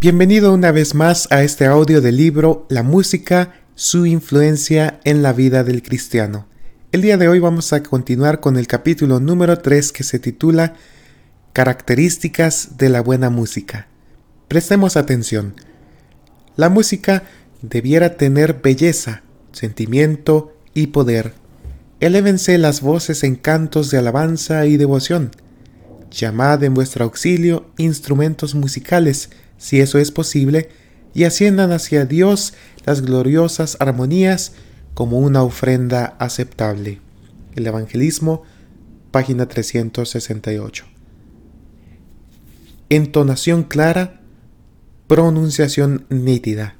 Bienvenido una vez más a este audio del libro La música, su influencia en la vida del cristiano. El día de hoy vamos a continuar con el capítulo número 3 que se titula Características de la buena música. Prestemos atención. La música debiera tener belleza, sentimiento y poder. Elévense las voces en cantos de alabanza y devoción. Llamad en vuestro auxilio instrumentos musicales, si eso es posible, y asciendan hacia Dios las gloriosas armonías como una ofrenda aceptable. El Evangelismo, página 368. Entonación clara, pronunciación nítida.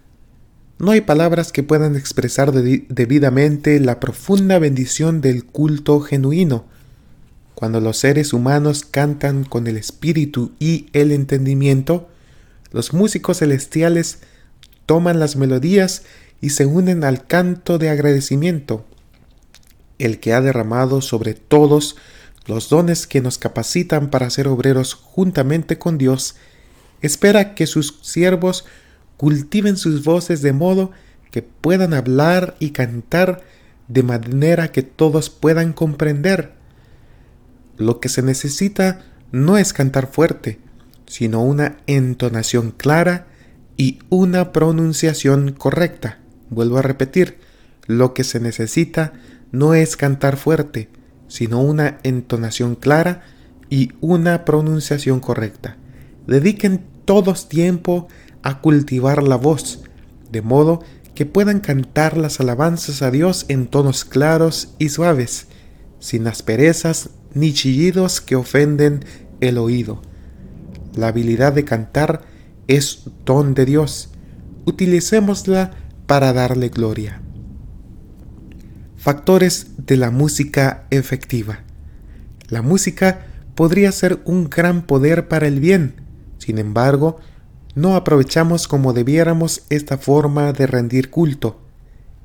No hay palabras que puedan expresar debidamente la profunda bendición del culto genuino. Cuando los seres humanos cantan con el espíritu y el entendimiento, los músicos celestiales toman las melodías y se unen al canto de agradecimiento. El que ha derramado sobre todos los dones que nos capacitan para ser obreros juntamente con Dios, espera que sus siervos cultiven sus voces de modo que puedan hablar y cantar de manera que todos puedan comprender. Lo que se necesita no es cantar fuerte, sino una entonación clara y una pronunciación correcta. Vuelvo a repetir, lo que se necesita no es cantar fuerte, sino una entonación clara y una pronunciación correcta. Dediquen todos tiempo a cultivar la voz, de modo que puedan cantar las alabanzas a Dios en tonos claros y suaves, sin asperezas ni chillidos que ofenden el oído. La habilidad de cantar es don de Dios. Utilicémosla para darle gloria. Factores de la música efectiva. La música podría ser un gran poder para el bien. Sin embargo, no aprovechamos como debiéramos esta forma de rendir culto.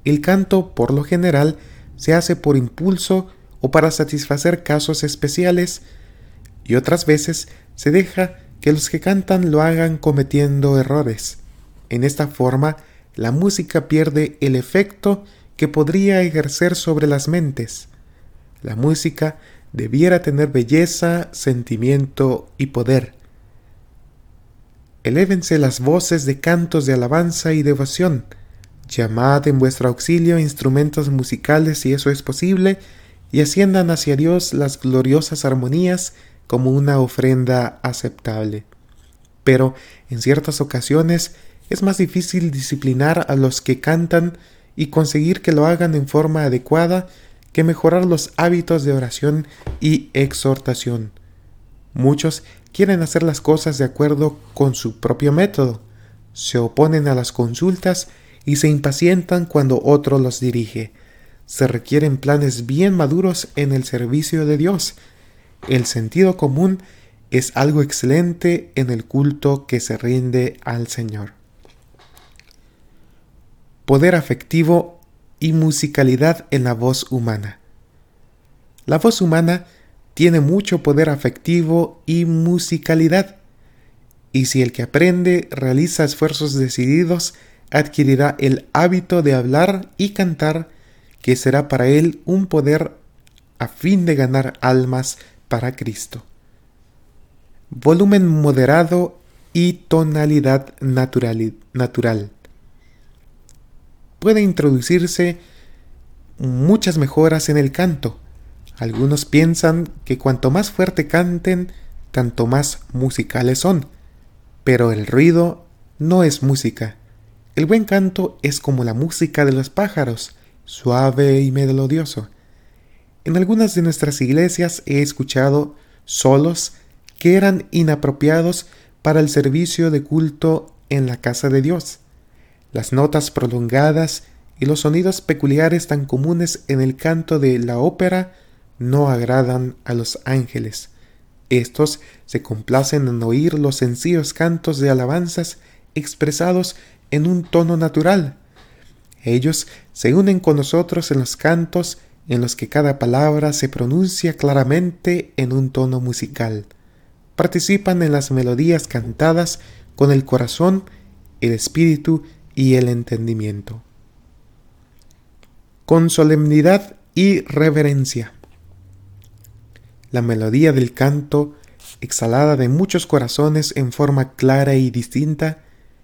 El canto, por lo general, se hace por impulso o para satisfacer casos especiales, y otras veces se deja que los que cantan lo hagan cometiendo errores. En esta forma, la música pierde el efecto que podría ejercer sobre las mentes. La música debiera tener belleza, sentimiento y poder. Elévense las voces de cantos de alabanza y devoción. Llamad en vuestro auxilio instrumentos musicales si eso es posible, y asciendan hacia Dios las gloriosas armonías como una ofrenda aceptable. Pero en ciertas ocasiones es más difícil disciplinar a los que cantan y conseguir que lo hagan en forma adecuada que mejorar los hábitos de oración y exhortación. Muchos quieren hacer las cosas de acuerdo con su propio método, se oponen a las consultas y se impacientan cuando otro los dirige. Se requieren planes bien maduros en el servicio de Dios, el sentido común es algo excelente en el culto que se rinde al Señor. Poder afectivo y musicalidad en la voz humana. La voz humana tiene mucho poder afectivo y musicalidad, y si el que aprende realiza esfuerzos decididos, adquirirá el hábito de hablar y cantar, que será para él un poder a fin de ganar almas para Cristo. Volumen moderado y tonalidad natural. Puede introducirse muchas mejoras en el canto. Algunos piensan que cuanto más fuerte canten, tanto más musicales son. Pero el ruido no es música. El buen canto es como la música de los pájaros, suave y melodioso. En algunas de nuestras iglesias he escuchado solos que eran inapropiados para el servicio de culto en la casa de Dios. Las notas prolongadas y los sonidos peculiares tan comunes en el canto de la ópera no agradan a los ángeles. Estos se complacen en oír los sencillos cantos de alabanzas expresados en un tono natural. Ellos se unen con nosotros en los cantos en los que cada palabra se pronuncia claramente en un tono musical. Participan en las melodías cantadas con el corazón, el espíritu y el entendimiento. Con solemnidad y reverencia. La melodía del canto, exhalada de muchos corazones en forma clara y distinta,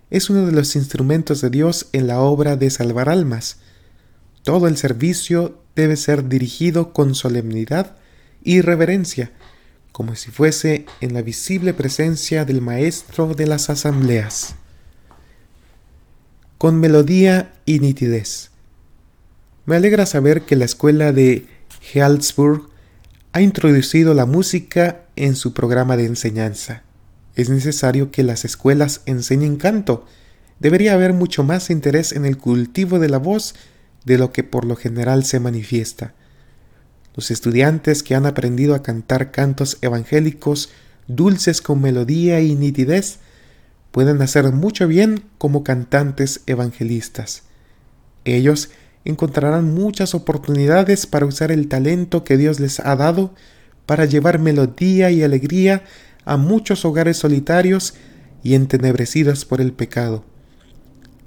es uno de los instrumentos de Dios en la obra de salvar almas. Todo el servicio debe ser dirigido con solemnidad y reverencia, como si fuese en la visible presencia del Maestro de las asambleas. Con melodía y nitidez. Me alegra saber que la escuela de Healdsburg ha introducido la música en su programa de enseñanza. Es necesario que las escuelas enseñen canto. Debería haber mucho más interés en el cultivo de la voz de lo que por lo general se manifiesta. Los estudiantes que han aprendido a cantar cantos evangélicos dulces con melodía y nitidez pueden hacer mucho bien como cantantes evangelistas. Ellos encontrarán muchas oportunidades para usar el talento que Dios les ha dado para llevar melodía y alegría a muchos hogares solitarios y entenebrecidos por el pecado,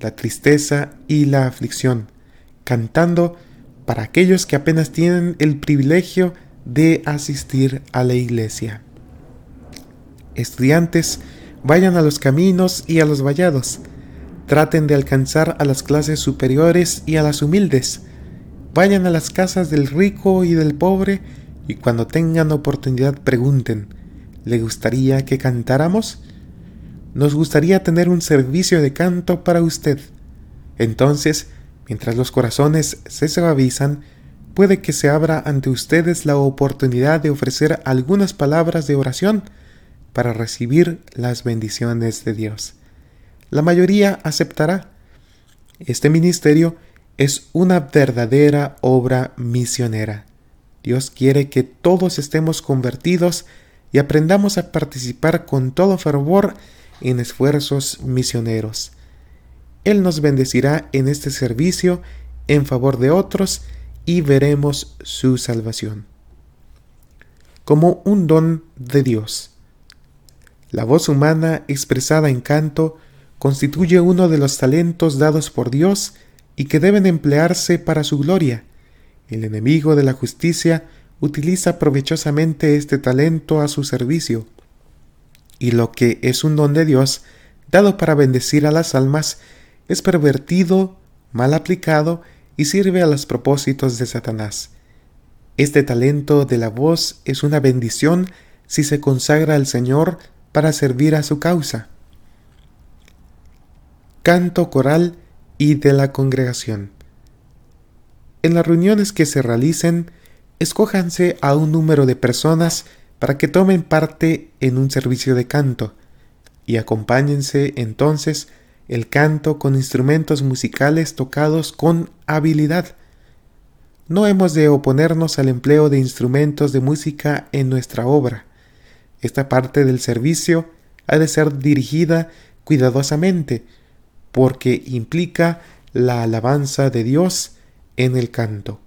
la tristeza y la aflicción, cantando para aquellos que apenas tienen el privilegio de asistir a la iglesia. Estudiantes, vayan a los caminos y a los vallados. Traten de alcanzar a las clases superiores y a las humildes. Vayan a las casas del rico y del pobre y cuando tengan oportunidad pregunten, ¿le gustaría que cantáramos? Nos gustaría tener un servicio de canto para usted. Entonces, Mientras los corazones se suavizan, puede que se abra ante ustedes la oportunidad de ofrecer algunas palabras de oración para recibir las bendiciones de Dios. La mayoría aceptará. Este ministerio es una verdadera obra misionera. Dios quiere que todos estemos convertidos y aprendamos a participar con todo fervor en esfuerzos misioneros. Él nos bendecirá en este servicio en favor de otros y veremos su salvación. Como un don de Dios. La voz humana expresada en canto constituye uno de los talentos dados por Dios y que deben emplearse para su gloria. El enemigo de la justicia utiliza provechosamente este talento a su servicio. Y lo que es un don de Dios, dado para bendecir a las almas, es pervertido, mal aplicado y sirve a los propósitos de Satanás. Este talento de la voz es una bendición si se consagra al Señor para servir a su causa. Canto coral y de la congregación. En las reuniones que se realicen, escójanse a un número de personas para que tomen parte en un servicio de canto y acompáñense entonces el canto con instrumentos musicales tocados con habilidad. No hemos de oponernos al empleo de instrumentos de música en nuestra obra. Esta parte del servicio ha de ser dirigida cuidadosamente, porque implica la alabanza de Dios en el canto.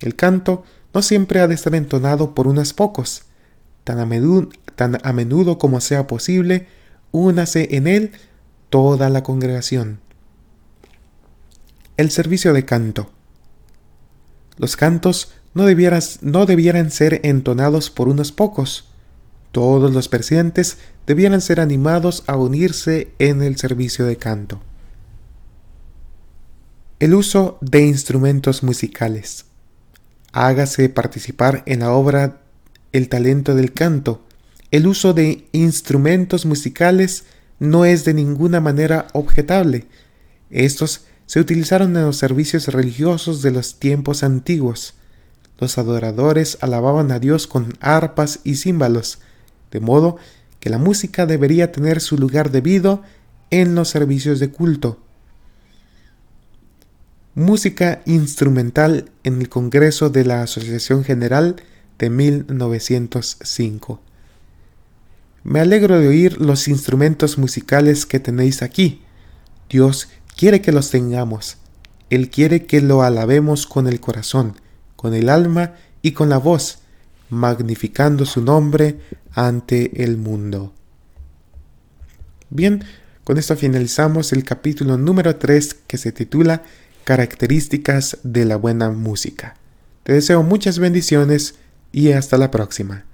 El canto no siempre ha de estar entonado por unos pocos. Tan a menudo, como sea posible, únase en él toda la congregación. El servicio de canto. Los cantos no, no debieran ser entonados por unos pocos. Todos los presentes debieran ser animados a unirse en el servicio de canto. El uso de instrumentos musicales. Hágase participar en la obra el talento del canto. El uso de instrumentos musicales no es de ninguna manera objetable. Estos se utilizaron en los servicios religiosos de los tiempos antiguos. Los adoradores alababan a Dios con arpas y címbalos, de modo que la música debería tener su lugar debido en los servicios de culto. Música instrumental en el Congreso de la Asociación General de 1905. Me alegro de oír los instrumentos musicales que tenéis aquí. Dios quiere que los tengamos. Él quiere que lo alabemos con el corazón, con el alma y con la voz, magnificando su nombre ante el mundo. Bien, Con esto finalizamos el capítulo número 3 que se titula Características de la buena música. Te deseo muchas bendiciones y hasta la próxima.